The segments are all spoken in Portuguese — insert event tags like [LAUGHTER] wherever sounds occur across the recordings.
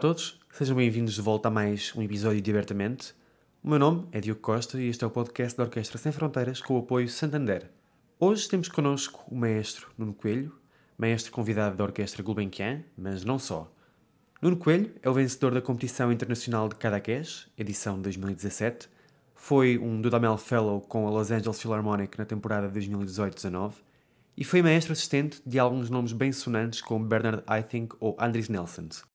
Todos, sejam bem-vindos de volta a mais um episódio de Abertamente. O meu nome é Diogo Costa e este é o podcast da Orquestra Sem Fronteiras com o apoio Santander. Hoje temos connosco o maestro Nuno Coelho, maestro convidado da Orquestra Gulbenkian, mas não só. Nuno Coelho é o vencedor da competição internacional de Cadaqués, edição 2017, foi um Dudamel Fellow com a Los Angeles Philharmonic na temporada 2018-19 e foi maestro assistente de alguns nomes bem sonantes como Bernard Haitink ou Andries Nelsons.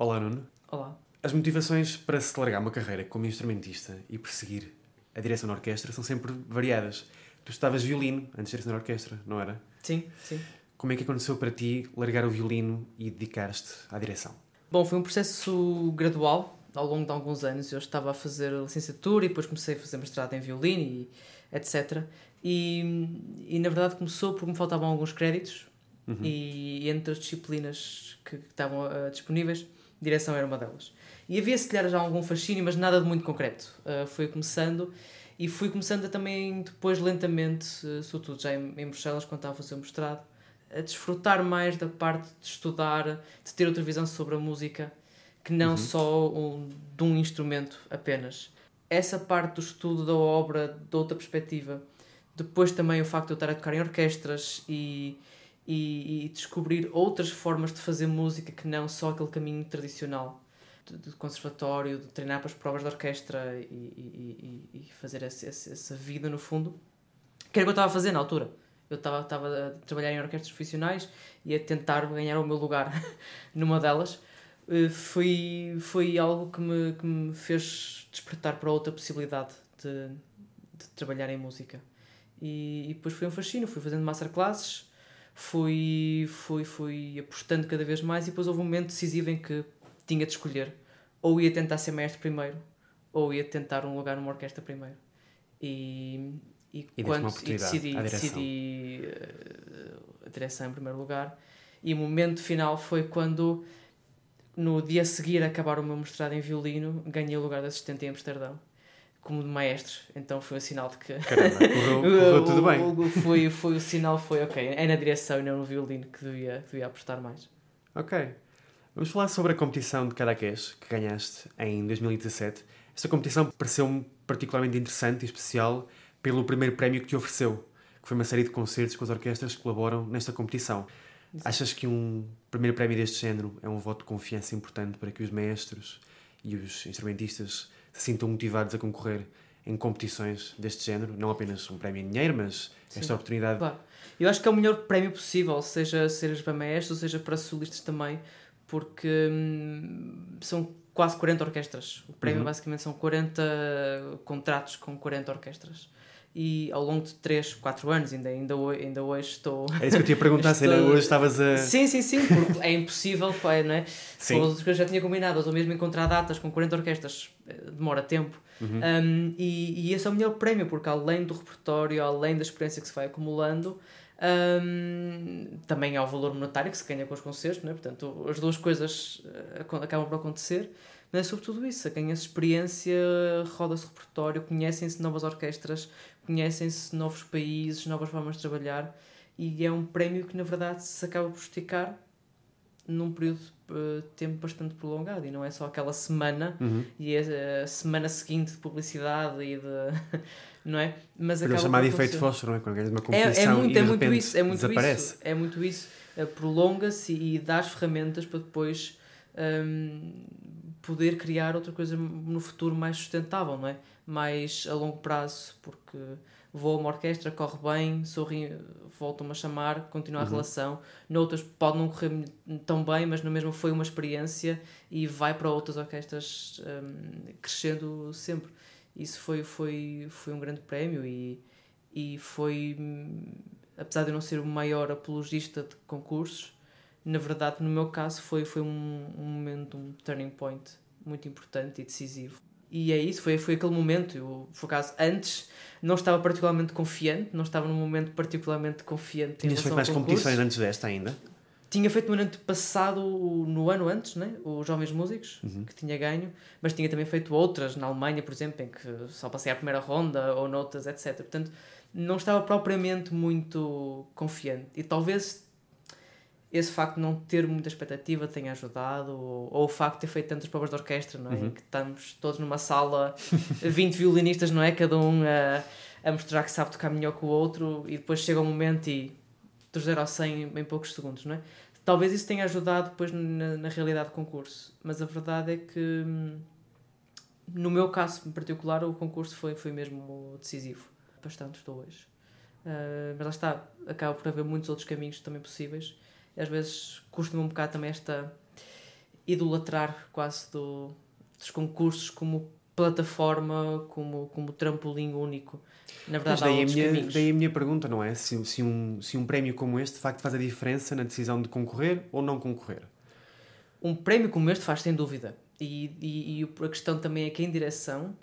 Olá, Nuno. Olá. As motivações para se largar uma carreira como instrumentista e perseguir a direção na orquestra são sempre variadas. Tu estavas violino antes de direção na orquestra, não era? Sim, sim. Como é que aconteceu para ti largar o violino e dedicar-te à direção? Bom, foi um processo gradual, ao longo de alguns anos. Eu estava a fazer a licenciatura e depois comecei a fazer mestrado em violino e etc. E, e na verdade começou porque me faltavam alguns créditos e entre as disciplinas que, que estavam ah, disponíveis, direção era uma delas. E havia, se calhar, já algum fascínio, mas nada de muito concreto. Uh, fui começando e fui começando a também, depois, lentamente, uh, sobretudo já em, em Bruxelas, quando estava a fazer o mestrado, a desfrutar mais da parte de estudar, de ter outra visão sobre a música, que não só um, de um instrumento apenas. Essa parte do estudo da obra, de outra perspectiva. Depois também o facto de eu estar a tocar em orquestras e, e, e descobrir outras formas de fazer música que não só aquele caminho tradicional de, de conservatório, de treinar para as provas de orquestra e, e, e, fazer essa vida no fundo. Que era o que eu estava a fazer na altura. Eu estava, estava a trabalhar em orquestras profissionais e a tentar ganhar o meu lugar [LAUGHS] numa delas. Eh, Foi, foi algo que me, que me fez despertar para outra possibilidade de, de trabalhar em música. E, e depois foi um fascínio, fui fazendo masterclasses, fui, fui, fui apostando cada vez mais e depois houve um momento decisivo em que tinha de escolher ou ia tentar ser maestro primeiro ou ia tentar um lugar numa orquestra primeiro. E, e, E quando e decidi, à direção. decidi eh, a direção em primeiro lugar. E o momento final foi quando, no dia a seguir a acabar o meu mestrado em violino, ganhei o lugar de assistente em Amsterdão, como de maestro. Então foi o sinal de que. Caramba, correu, [LAUGHS] correu tudo bem. O, o- foi, foi o sinal, foi ok, é na direção e não no violino que devia, que devia apostar mais. Ok. Vamos falar sobre a competição de Cadaqués que ganhaste em 2017. Esta competição pareceu-me particularmente interessante e especial pelo primeiro prémio que te ofereceu, que foi uma série de concertos com as orquestras que colaboram nesta competição. Achas que um primeiro prémio deste género é um voto de confiança importante para que os maestros e os instrumentistas se sintam motivados a concorrer em competições deste género? Não apenas um prémio em dinheiro, mas esta oportunidade. Claro. Eu acho que é o melhor prémio possível, seja seja para maestros, seja para solistas também, porque hum, são quase 40 orquestras. O prémio Uhum. basicamente são 40 contratos com 40 orquestras. E ao longo de 3, 4 anos, ainda, ainda, hoje, ainda hoje estou. É isso que eu te ia perguntar, se ainda Estou- hoje estavas a. Sim, sim, sim, porque é impossível, pá, não é? Sim. Outras coisas já tinha combinado, ou mesmo encontrar datas com 40 orquestras eh, demora tempo. Uhum. Um, e, e esse é o melhor prémio, porque além do repertório, além da experiência que se vai acumulando, um, também há o valor monetário que se ganha com os concertos, não é? portanto, as duas coisas eh, acabam por acontecer. Mas é sobretudo isso, ganha-se experiência, roda-se repertório, conhecem-se novas orquestras, conhecem-se novos países, novas formas de trabalhar e é um prémio que na verdade se acaba por esticar num período de tempo bastante prolongado e não é só aquela semana Uhum. e a, a semana seguinte de publicidade e de [LAUGHS] não é? Mas acaba chamado efeito fósforo, não é? Quando uma É, competição é muito, e é muito isso, é muito desaparece. isso, é muito isso. Eh, Prolonga-se e dá as ferramentas para depois hum, poder criar outra coisa no futuro mais sustentável, não é? Mais a longo prazo, porque vou a uma orquestra, corre bem, sorri, voltam-me a chamar, continua a Uhum. relação. Noutras pode não correr tão bem, mas na mesma foi uma experiência e vai para outras orquestras hum, crescendo sempre. Isso foi, foi, foi um grande prémio e, e foi, apesar de eu não ser o maior apologista de concursos, na verdade, no meu caso, foi, foi um, um momento, um turning point muito importante e decisivo. E é isso, foi, foi aquele momento. Eu, por acaso, antes não estava particularmente confiante, não estava num momento particularmente confiante. Tinhas feito mais competições antes desta ainda? Tinha feito no ano passado, no ano antes, né? os Jovens Músicos, uhum. que tinha ganho, mas tinha também feito outras na Alemanha, por exemplo, em que só passei a primeira ronda ou noutras, etc. Portanto, não estava propriamente muito confiante. E talvez esse facto de não ter muita expectativa tenha ajudado, ou, ou o facto de ter feito tantas provas de orquestra, não é? Uhum. Que estamos todos numa sala, [LAUGHS] 20 violinistas, não é? Cada um a, a mostrar que sabe tocar melhor que o outro, e depois chega um momento e dos 0 ao 100 em, poucos segundos, não é? Talvez isso tenha ajudado depois na, na realidade do concurso, mas a verdade é que no meu caso em particular o concurso foi, foi mesmo decisivo. Bastante estou hoje. Uh, mas lá está, acaba por haver muitos outros caminhos também possíveis às vezes custa-me um bocado também esta idolatrar quase do, dos concursos como plataforma, como, como trampolim único. Na verdade, daí, a minha, caminhos. daí a minha pergunta, não é? Se, se, um, se um prémio como este de facto faz a diferença na decisão de concorrer ou não concorrer? Um prémio como este faz, sem dúvida. E, e, e a questão também é que, em direção,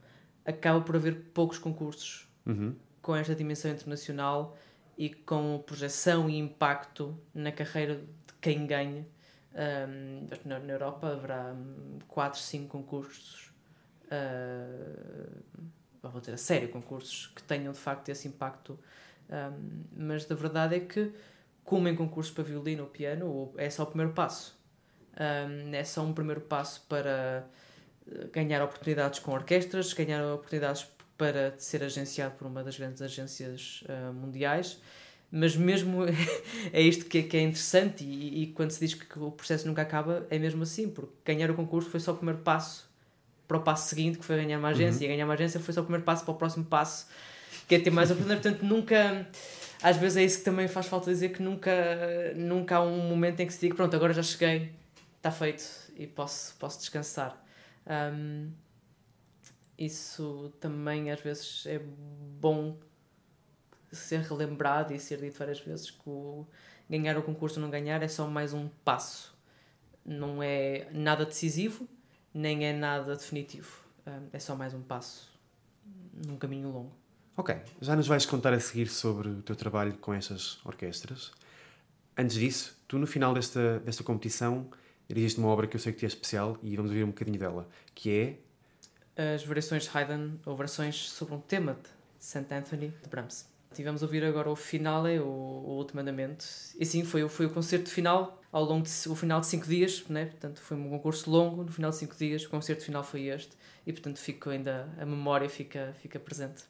acaba por haver poucos concursos uhum. com esta dimensão internacional e com projeção e impacto na carreira de quem ganha. Um, na, Europa haverá 4, 5 concursos, uh, vou dizer a sério, concursos que tenham de facto esse impacto, um, mas a verdade é que, como em concursos para violino ou piano, é só o primeiro passo. Um, é só um primeiro passo para ganhar oportunidades com orquestras, ganhar oportunidades para ser agenciado por uma das grandes agências uh, mundiais. Mas mesmo [LAUGHS] é isto que é, que é interessante, e, e, quando se diz que o processo nunca acaba, é mesmo assim, porque ganhar o concurso foi só o primeiro passo para o passo seguinte, que foi ganhar uma agência, uhum. e ganhar uma agência foi só o primeiro passo para o próximo passo, que é ter mais oportunidades. [LAUGHS] Portanto, nunca. Às vezes é isso que também faz falta dizer que nunca, nunca há um momento em que se diga: pronto, agora já cheguei, está feito e posso, posso descansar. Um, isso também às vezes é bom ser relembrado e ser dito várias vezes que o ganhar o concurso ou não ganhar é só mais um passo. Não é nada decisivo, nem é nada definitivo. É só mais um passo num caminho longo. Ok, já nos vais contar a seguir sobre o teu trabalho com estas orquestras. Antes disso, tu no final desta, desta competição dirigiste uma obra que eu sei que te é especial e vamos ouvir um bocadinho dela, que é as variações de Haydn, ou versões sobre um tema de St. Anthony de Brahms. Tivemos a ouvir agora o finale, o, o último andamento. E sim, foi, foi o concerto final, ao longo de, o final de cinco dias, né? portanto foi um concurso longo, no final de cinco dias, o concerto final foi este, e portanto fico ainda, a memória fica, fica presente.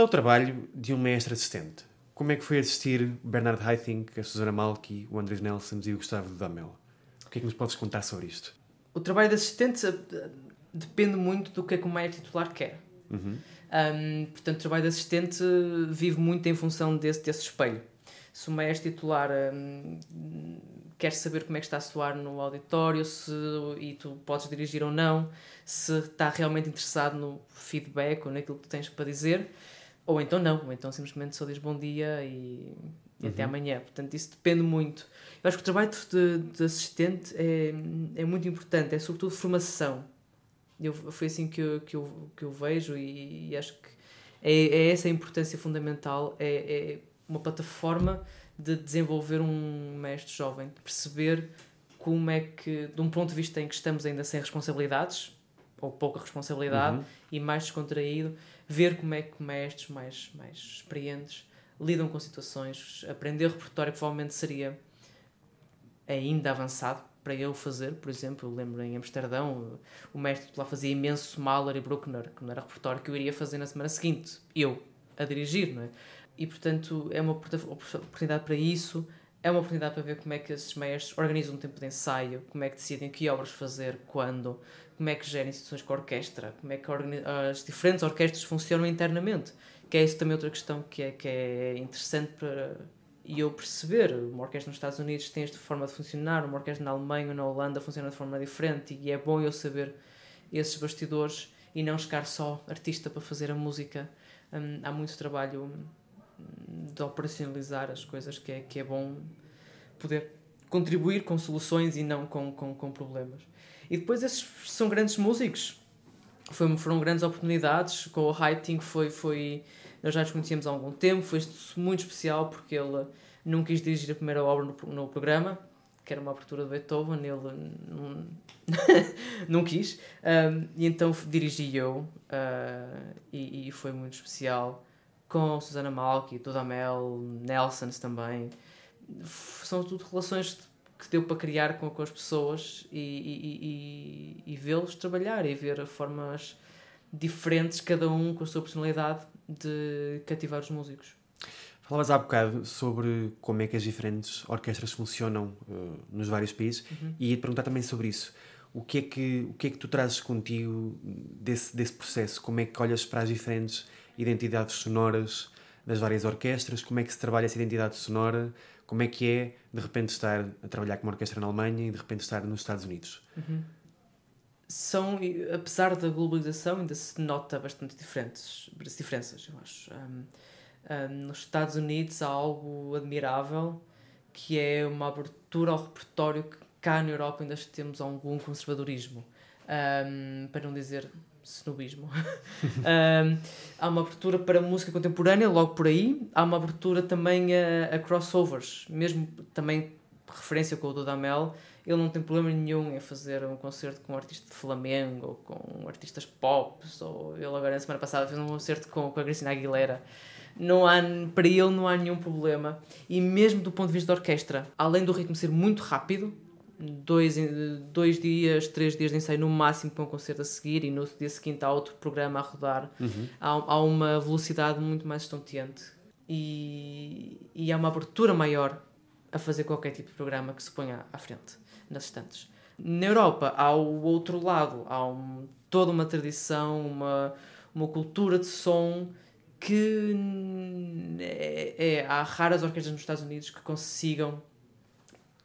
É o trabalho de um mestre assistente? Como é que foi assistir Bernard Haitink, a Susana Malki, o Andrés Nelson e o Gustavo Dudamel? O que é que nos podes contar sobre isto? O trabalho de assistente eh, depende muito do que é que o maestro titular quer. Uhum. Um, portanto, o trabalho de assistente vive muito em função desse, desse espelho. Se o maestro titular um, quer saber como é que está a soar no auditório se, e tu podes dirigir ou não, se está realmente interessado no feedback ou naquilo que tu tens para dizer, ou então não, ou então simplesmente só diz bom dia e, e até Uhum. amanhã. Portanto, isso depende muito. Eu acho que o trabalho de, de assistente é, é muito importante, é sobretudo formação. Eu, foi assim que eu, que eu, que eu vejo e, e acho que é, é essa a importância fundamental, é, é uma plataforma de desenvolver um mestre jovem, de perceber como é que, de um ponto de vista em que estamos ainda sem responsabilidades, ou pouca responsabilidade, Uhum. e mais descontraído, ver como é que mestres mais, mais experientes lidam com situações, aprender repertório que provavelmente seria ainda avançado para eu fazer, por exemplo, eu lembro em Amsterdão, o mestre lá fazia imenso Mahler e Bruckner, que não era repertório que eu iria fazer na semana seguinte, eu, a dirigir, não é? E, portanto, é uma oportun- oportunidade para isso, é uma oportunidade para ver como é que esses mestres organizam um tempo de ensaio, como é que decidem que obras fazer, quando, como é que gerem instituições com a orquestra, como é que as diferentes orquestras funcionam internamente, que é isso também outra questão que é, que é interessante para eu perceber. Uma orquestra nos Estados Unidos tem esta forma de funcionar, uma orquestra na Alemanha ou na Holanda funciona de forma diferente e é bom eu saber esses bastidores e não chegar só artista para fazer a música. Hum, há muito trabalho hum, de operacionalizar as coisas que é, que é bom poder contribuir com soluções e não com, com, com problemas. E depois esses são grandes músicos. Foi, foram grandes oportunidades. Com o Haitink foi, foi. Nós já nos conhecíamos há algum tempo. Foi muito especial porque ele não quis dirigir a primeira obra no, no programa, que era uma abertura de Beethoven. Ele não, [LAUGHS] não quis. Um, e então dirigi eu. uh, e, e foi muito especial. Com Susana Malki, Dudamel, Nelsons também. São tudo relações que deu para criar com, com as pessoas e, e, e, e vê-los trabalhar e ver formas diferentes, cada um com a sua personalidade, de cativar os músicos. Falavas há bocado sobre como é que as diferentes orquestras funcionam uh, nos vários países e ia-te perguntar também sobre isso. O que, é que, o que é que tu trazes contigo desse, desse processo? Como é que olhas para as diferentes identidades sonoras das várias orquestras? Como é que se trabalha essa identidade sonora? Como é que é, de repente, estar a trabalhar com uma orquestra na Alemanha e, de repente, estar nos Estados Unidos? São, e, apesar da globalização, ainda se nota bastante diferentes, diferenças, eu acho. Um, um, nos Estados Unidos há algo admirável que é uma abertura ao repertório que cá na Europa ainda temos algum conservadorismo, um, para não dizer snobismo. [LAUGHS] um, há uma abertura para música contemporânea, logo por aí. Há uma abertura também a, a crossovers, mesmo também referência com o Dudamel. Ele não tem problema nenhum em fazer um concerto com um artista de Flamengo ou com artistas pop. Ou ele agora na semana passada fez um concerto com, com a Cristina Aguilera. Não há, para ele não há nenhum problema. E mesmo do ponto de vista da orquestra, além do ritmo ser muito rápido, dois, dois dias, três dias de ensaio no máximo para um concerto a seguir e no dia seguinte há outro programa a rodar, há, há uma velocidade muito mais estonteante. E, e há uma abertura maior a fazer qualquer tipo de programa que se ponha à frente, nas estantes. Na Europa há o outro lado, há um, toda uma tradição, uma, uma cultura de som que é, é, há raras orquestras nos Estados Unidos que consigam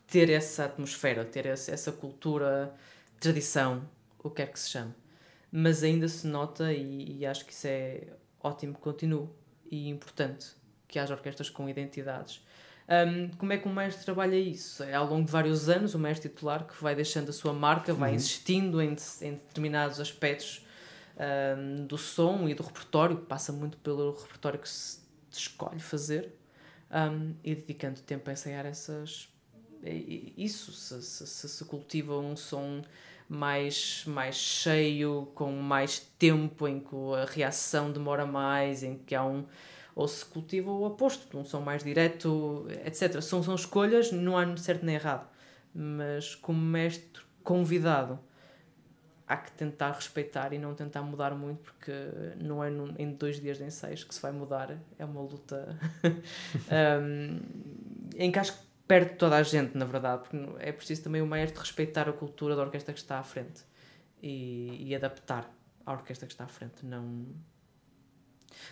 ter essa atmosfera, ter essa, cultura, tradição, o que quer que se chame. Mas ainda se nota, e, e acho que isso é ótimo que continue e importante, que haja orquestras com identidades. Um, como é que o mestre trabalha isso? É ao longo de vários anos o mestre titular que vai deixando a sua marca, vai insistindo em, em determinados aspectos um, do som e do repertório, que passa muito pelo repertório que se escolhe fazer, um, e dedicando tempo a ensaiar essas isso, se, se, se, cultiva um som mais, mais cheio, com mais tempo, em que a reação demora mais, em que há um. Ou se cultiva o oposto, um som mais direto, etc. São, são escolhas, não há certo nem errado. Mas como mestre convidado há que tentar respeitar e não tentar mudar muito, porque não é num, em dois dias de ensaios que se vai mudar, é uma luta [LAUGHS] um, em que acho que perde toda a gente, na verdade, porque é preciso também o maestro respeitar a cultura da orquestra que está à frente e, e adaptar à orquestra que está à frente, não.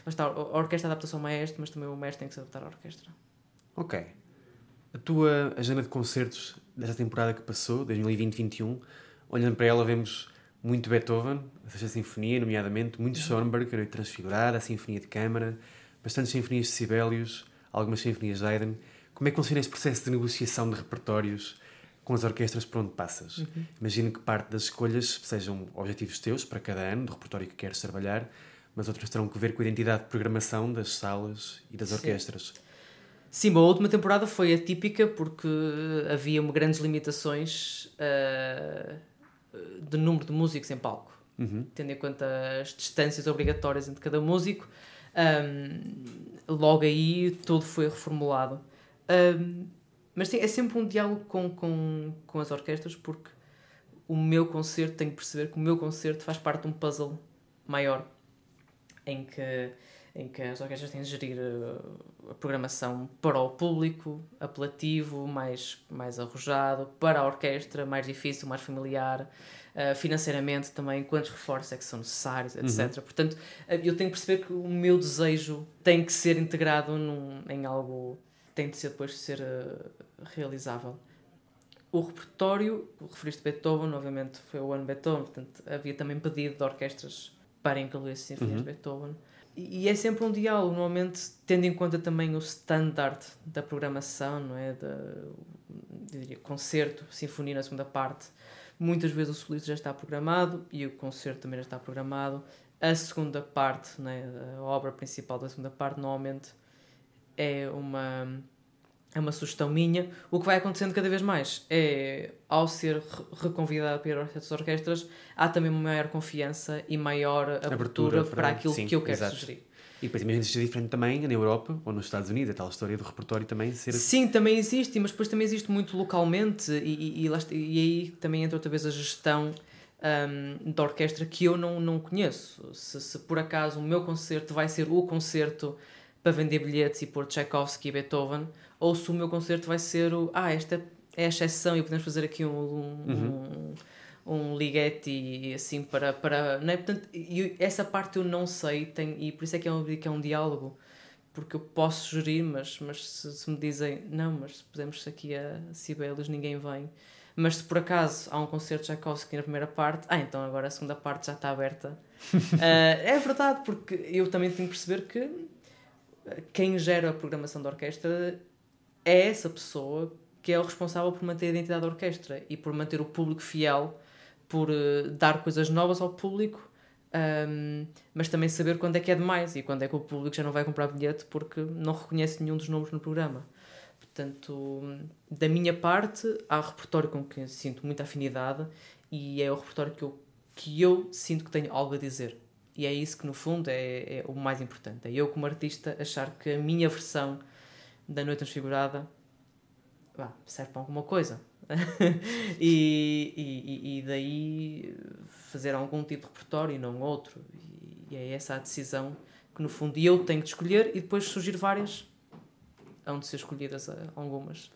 Mas está, a orquestra adapta-se ao maestro, mas também o maestro tem que se adaptar à orquestra. Ok. A tua agenda de concertos desta temporada que passou, 2020-21, olhando para ela, vemos muito Beethoven, a Sexta Sinfonia, nomeadamente, muito Schoenberg, a Noite Transfigurada, a Sinfonia de Câmara, bastantes sinfonias de Sibelius, algumas sinfonias de Haydn. Como é que funciona este processo de negociação de repertórios com as orquestras por onde passas? Uhum. Imagino que parte das escolhas sejam objetivos teus para cada ano, do repertório que queres trabalhar, mas outros terão que ver com a identidade de programação das salas e das Sim. orquestras. Sim, a última temporada foi atípica porque havia grandes limitações uh, de número de músicos em palco, uhum. tendo em conta as distâncias obrigatórias entre cada músico. Um, logo aí tudo foi reformulado. Um, mas sim, é sempre um diálogo com, com, com as orquestras porque o meu concerto, tenho que perceber que o meu concerto faz parte de um puzzle maior em que em que as orquestras têm de gerir a, programação para o público, apelativo, mais, mais arrojado, para a orquestra, mais difícil, mais familiar, uh, financeiramente também, quantos reforços é que são necessários, etc. Uhum. Portanto, uh, eu tenho que perceber que o meu desejo tem que ser integrado num, em algo, tem de ser depois de ser uh, realizável. O repertório, referiste Beethoven, obviamente foi o ano Beethoven, portanto havia também pedido de orquestras para incluir as sinfonias uhum. de Beethoven e é sempre um diálogo, normalmente tendo em conta também o standard da programação, não é? Da, diria, concerto, sinfonia na segunda parte. Muitas vezes o solista já está programado e o concerto também já está programado. A segunda parte, é a obra principal da segunda parte, normalmente é uma é uma sugestão minha. O que vai acontecendo cada vez mais é, ao ser reconvidado para às orquestras, há também uma maior confiança e maior abertura, abertura para, para, aquilo sim, que eu quero exato. sugerir. E depois imagina seja diferente também na Europa ou nos Estados Unidos, a tal história do repertório também ser. Sim, também existe, mas depois também existe muito localmente, e, e, e, e aí também entra outra vez a gestão um, da orquestra que eu não, não conheço. Se, se por acaso o meu concerto vai ser o concerto para vender bilhetes e pôr Tchaikovsky e Beethoven, ou se o meu concerto vai ser o. Ah, esta é a exceção e podemos fazer aqui um, um, uhum. um, Ligeti assim para. para não é? Portanto, eu, essa parte eu não sei tem, e por isso é que é um, que é um diálogo. Porque eu posso sugerir, mas, mas se, se me dizem não, mas se pusermos aqui a Sibelius, ninguém vem. Mas se por acaso há um concerto de Tchaikovsky na primeira parte, ah, então agora a segunda parte já está aberta. uh, [LAUGHS] é verdade, porque eu também tenho que perceber que quem gera a programação da orquestra é essa pessoa que é o responsável por manter a identidade da orquestra e por manter o público fiel, por uh, dar coisas novas ao público, um, mas também saber quando é que é demais e quando é que o público já não vai comprar bilhete porque não reconhece nenhum dos nomes no programa. Portanto, da minha parte, há repertório com que sinto muita afinidade e é o repertório que eu, que eu sinto que tenho algo a dizer. E é isso que, no fundo, é, é o mais importante. É eu, como artista, achar que a minha versão da Noite Transfigurada bah, serve para alguma coisa. [LAUGHS] e, e, e, daí fazer algum tipo de repertório e não outro. E, é essa a decisão que, no fundo, eu tenho de escolher e depois surgir várias, hão de ser escolhidas eh, algumas.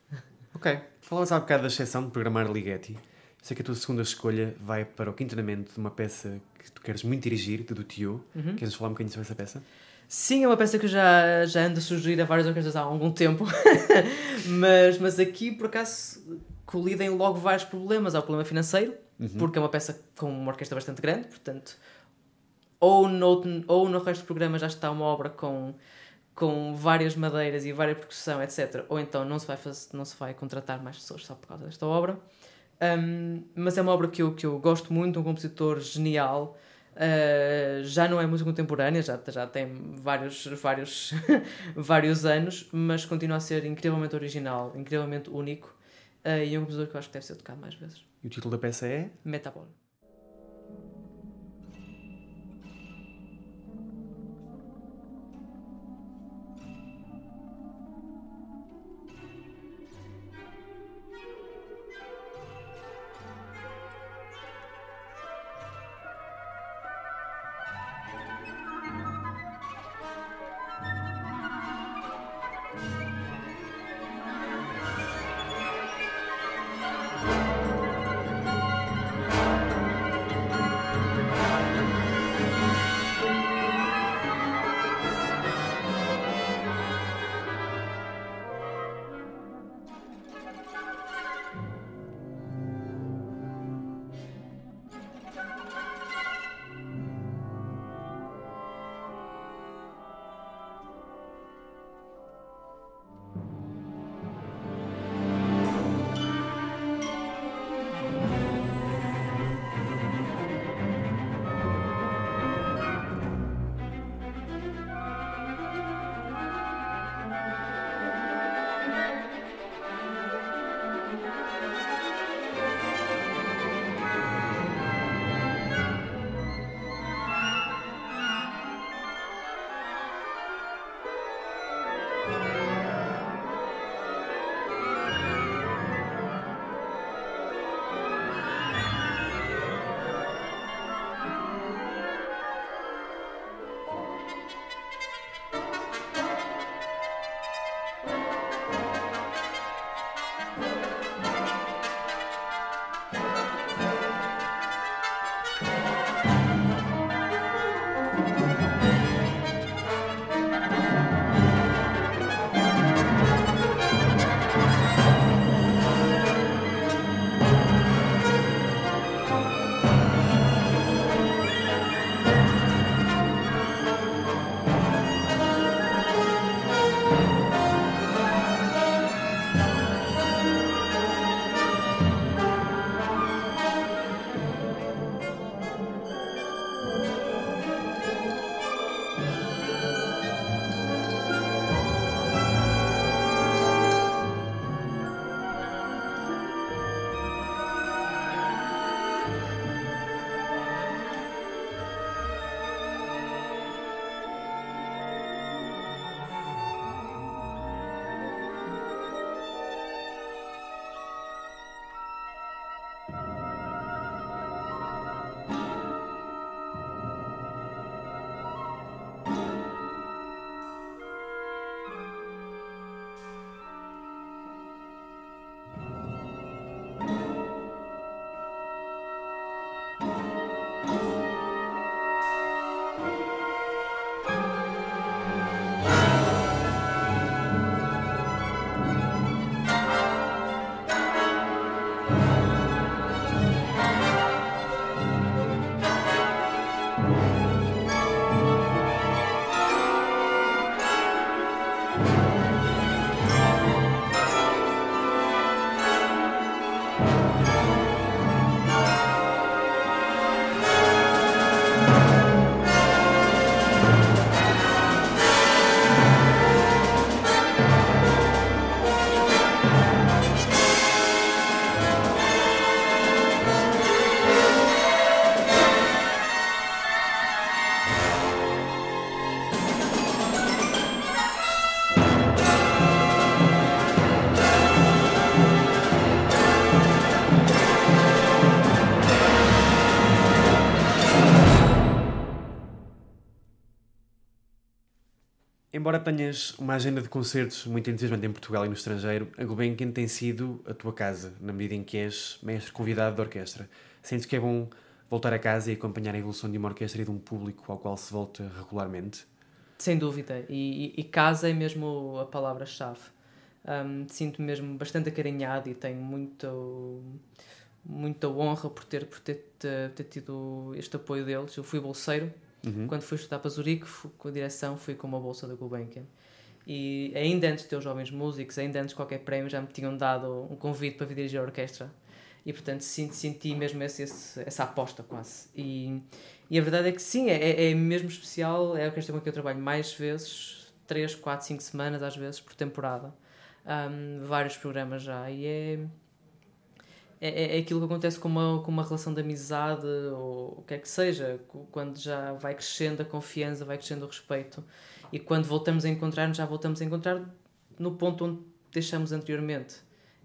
Ok. Falavas há bocado da exceção de programar Ligeti. Sei que a tua segunda escolha vai para o quintonamento de uma peça que tu queres muito dirigir, de do Tio. Uhum. Queres falar um bocadinho sobre essa peça? Sim, é uma peça que já, já ando a sugerir a várias orquestras há algum tempo, [LAUGHS] mas, mas aqui por acaso colidem logo vários problemas. Há o problema financeiro, uhum. porque é uma peça com uma orquestra bastante grande, portanto, ou no, ou no resto do programa já está uma obra com, com várias madeiras e várias percussão, etc. Ou então não se, vai fazer, não se vai contratar mais pessoas só por causa desta obra. Um, mas é uma obra que eu, que eu gosto muito, um compositor genial. Uh, já não é música contemporânea, já, já tem vários, vários, [LAUGHS] vários anos, mas continua a ser incrivelmente original, incrivelmente único. Uh, e é um compositor que eu acho que deve ser tocado mais vezes. E o título da peça é? Metabol. Embora tenhas uma agenda de concertos muito entusiasmante em Portugal e no estrangeiro, a Gulbenkian tem sido a tua casa, na medida em que és mestre convidado da orquestra. Sentes que é bom voltar a casa e acompanhar a evolução de uma orquestra e de um público ao qual se volta regularmente? Sem dúvida, e, e, casa é mesmo a palavra-chave. Um, Sinto-me mesmo bastante acarinhado e tenho muito, muita honra por ter, por ter, ter tido este apoio deles. Eu fui bolseiro Uhum. Quando fui estudar para Zurique, fui, com a direção, fui com uma bolsa da Gulbenkian. E ainda antes de ter os Jovens Músicos, ainda antes de qualquer prémio, já me tinham dado um convite para vir dirigir a orquestra. E, portanto, senti, senti mesmo esse, esse, essa aposta quase. E, e a verdade é que sim, é, é mesmo especial. É a orquestra com que eu trabalho mais vezes, 3, 4, 5 semanas às vezes por temporada. Um, vários programas já. E é, é, é aquilo que acontece com uma, com uma relação de amizade ou o que é que seja, quando já vai crescendo a confiança, vai crescendo o respeito e quando voltamos a encontrar-nos, já voltamos a encontrar no ponto onde deixamos anteriormente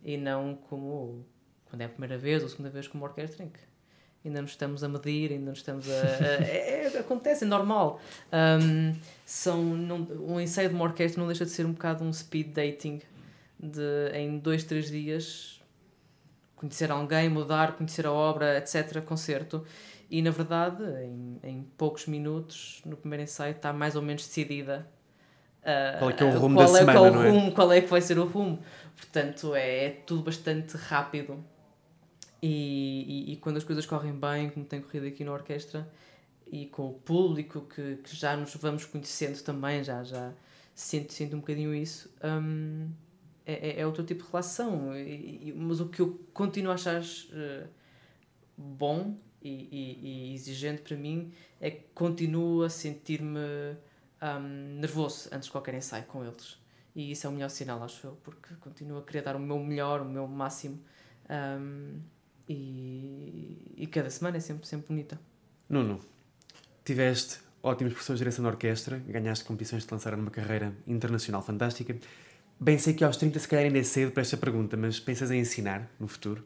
e não como quando é a primeira vez ou a segunda vez como orquestra em que ainda nos estamos a medir, ainda nos estamos a. a [LAUGHS] é, é, acontece, é normal. Um, são, não, um ensaio de uma orquestra não deixa de ser um bocado um speed dating de em dois, três dias conhecer alguém, mudar, conhecer a obra, etc., concerto. E na verdade, em, em poucos minutos, no primeiro ensaio, está mais ou menos decidida. Uh, qual é que é o rumo qual da é, semana, qual, é? rumo, qual é que vai ser o rumo. Portanto, é, é tudo bastante rápido. E, e, e, quando as coisas correm bem, como tem corrido aqui na orquestra, e com o público que, que já nos vamos conhecendo também, já, já sinto, sinto um bocadinho isso. Um, é, é, é outro tipo de relação. E, e, mas o que eu continuo a achar uh, bom e, e, e, exigente para mim é que continuo a sentir-me um, nervoso antes de qualquer ensaio com eles. E isso é o melhor sinal, acho eu, porque continuo a querer dar o meu melhor, o meu máximo. Um, e, cada semana é sempre, sempre bonita. Nuno, tiveste ótimos professores de direção da orquestra, ganhaste competições de lançar numa carreira internacional fantástica. Bem, sei que aos 30 se calhar ainda é cedo para esta pergunta, mas pensas em ensinar no futuro?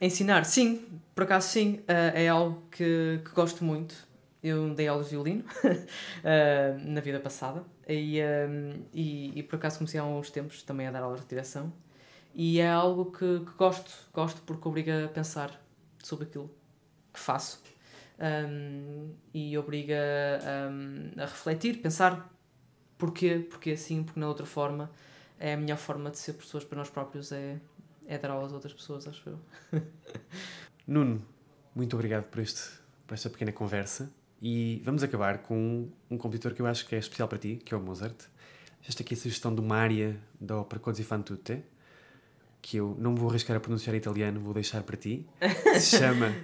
Ensinar, sim, por acaso sim, uh, é algo que, que gosto muito. Eu dei aulas de violino uh, [LAUGHS] na vida passada. E, um, e, e, por acaso comecei há uns tempos também a dar aulas de direção e é algo que, que gosto, gosto porque obriga a pensar sobre aquilo que faço. Um, e obriga um, a refletir, pensar porquê, porque assim, porque na outra forma é a melhor forma de ser pessoas para nós próprios é, é dar aulas a outras pessoas, acho eu. [LAUGHS] Nuno, muito obrigado por, este, por esta pequena conversa e vamos acabar com um compositor que eu acho que é especial para ti, que é o Mozart. Esta aqui é a sugestão de uma área da ópera Così fan tutte, que eu não vou arriscar a pronunciar italiano, vou deixar para ti. [LAUGHS] Se chama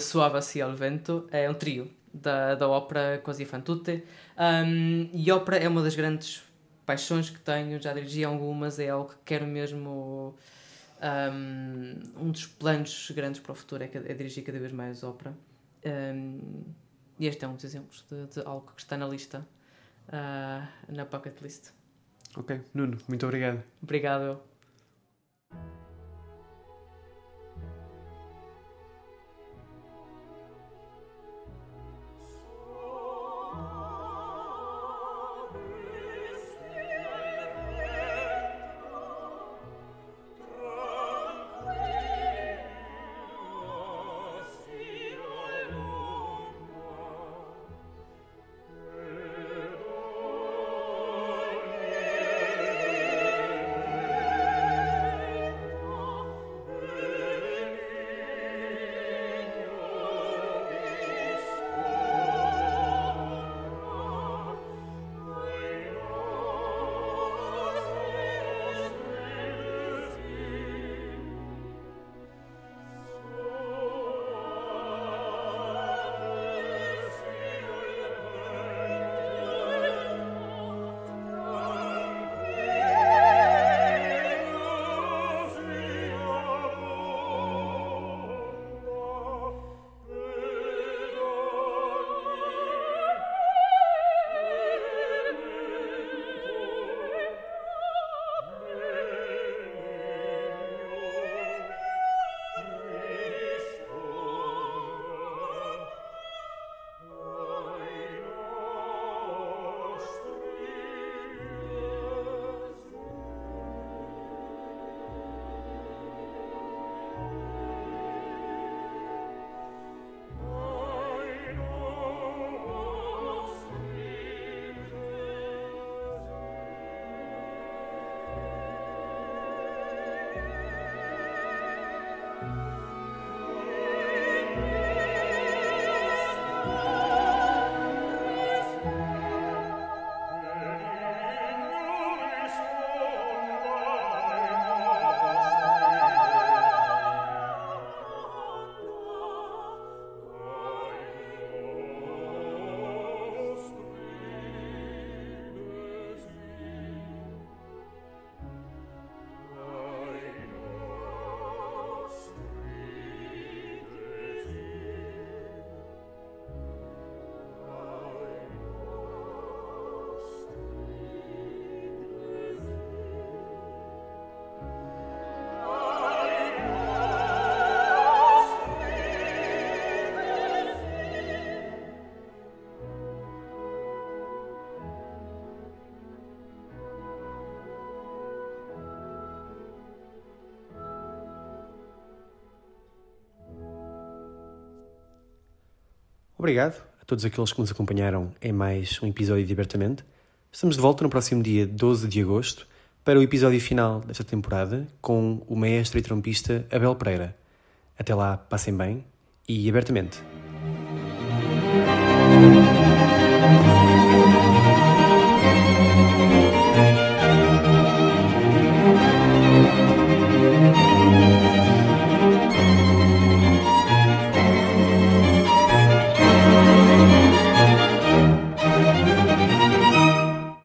Suava-se al vento, é um trio da, da ópera Così fan tutte. Um, e ópera é uma das grandes paixões que tenho, já dirigi algumas, é algo que quero mesmo. Um, um dos planos grandes para o futuro é, é dirigir cada vez mais ópera. Um, e este é um dos exemplos de, de algo que está na lista, uh, na bucket list. Ok, Nuno, muito obrigado. Obrigado. Obrigado a todos aqueles que nos acompanharam em mais um episódio de Abertamente. Estamos de volta no próximo dia 12 de agosto para o episódio final desta temporada com o maestro e trompista Abel Pereira. Até lá, passem bem e abertamente.